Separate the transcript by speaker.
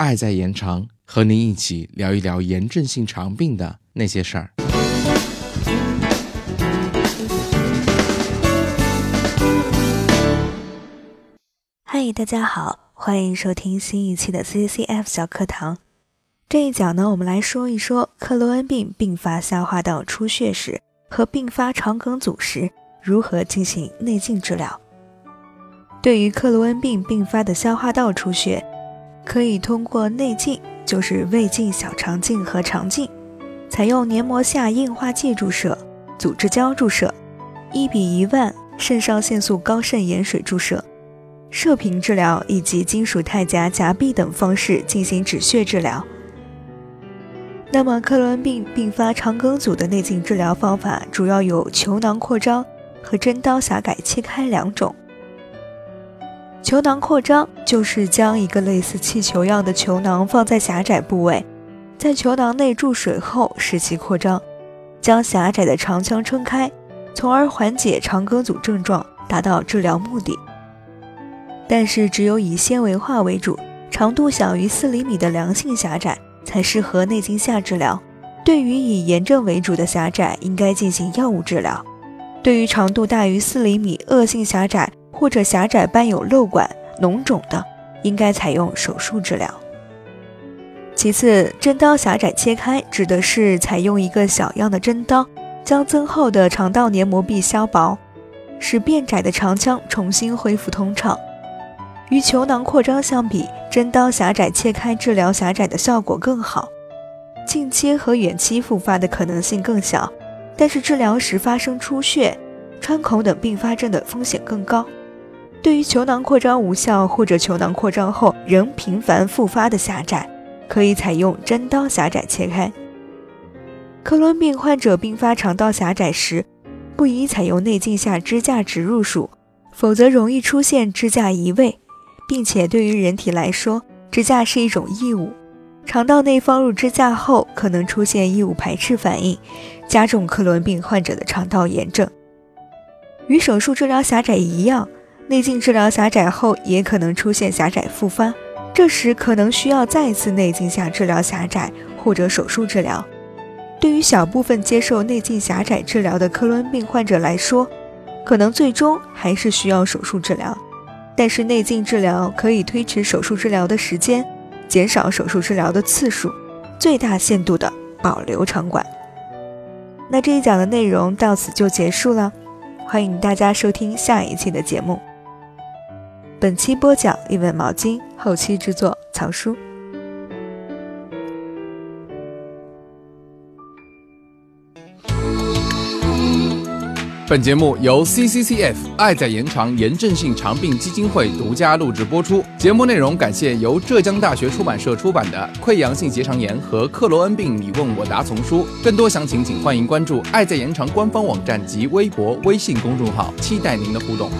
Speaker 1: 爱在延长，和您一起聊一聊炎症性肠病的那些事儿。
Speaker 2: 嗨，大家好，欢迎收听新一期的 CCF 小课堂。这一讲呢，我们来说一说克罗恩病并发消化道出血时和并发肠梗阻时如何进行内镜治疗。对于克罗恩病并发的消化道出血，可以通过内镜，就是胃镜、小肠镜和肠镜，采用黏膜下硬化剂注射、组织胶注射、一比一万肾上腺素高渗盐水注射、射频治疗以及金属钛夹夹壁等方式进行止血治疗。那么，克罗恩病并发肠梗阻的内镜治疗方法主要有球囊扩张和针刀狭改切开两种。球囊扩张就是将一个类似气球样的球囊放在狭窄部位，在球囊内注水后使其扩张，将狭窄的肠腔撑开，从而缓解肠梗阻症状，达到治疗目的。但是，只有以纤维化为主、长度小于四厘米的良性狭窄才适合内镜下治疗。对于以炎症为主的狭窄，应该进行药物治疗。对于长度大于四厘米、恶性狭窄，或者狭窄伴有瘘管、脓肿的，应该采用手术治疗。其次，针刀狭窄切开指的是采用一个小样的针刀，将增厚的肠道黏膜壁削薄，使变窄的肠腔重新恢复通畅。与球囊扩张相比，针刀狭窄切开治疗狭窄的效果更好，近期和远期复发的可能性更小，但是治疗时发生出血、穿孔等并发症的风险更高。对于球囊扩张无效或者球囊扩张后仍频繁复发的狭窄，可以采用针刀狭窄切开。克伦病患者并发肠道狭窄时，不宜采用内镜下支架植入术，否则容易出现支架移位，并且对于人体来说，支架是一种异物，肠道内放入支架后可能出现异物排斥反应，加重克伦病患者的肠道炎症。与手术治疗狭窄一样。内镜治疗狭窄后，也可能出现狭窄复发，这时可能需要再次内镜下治疗狭窄或者手术治疗。对于小部分接受内镜狭窄治疗的克伦病患者来说，可能最终还是需要手术治疗。但是内镜治疗可以推迟手术治疗的时间，减少手术治疗的次数，最大限度的保留肠管。那这一讲的内容到此就结束了，欢迎大家收听下一期的节目。本期播讲一本毛巾，后期制作曹书。
Speaker 1: 本节目由 CCCF 爱在延长炎症性肠病基金会独家录制播出。节目内容感谢由浙江大学出版社出版的《溃疡性结肠炎和克罗恩病你问我答》丛书。更多详情，请欢迎关注爱在延长官方网站及微博、微信公众号，期待您的互动。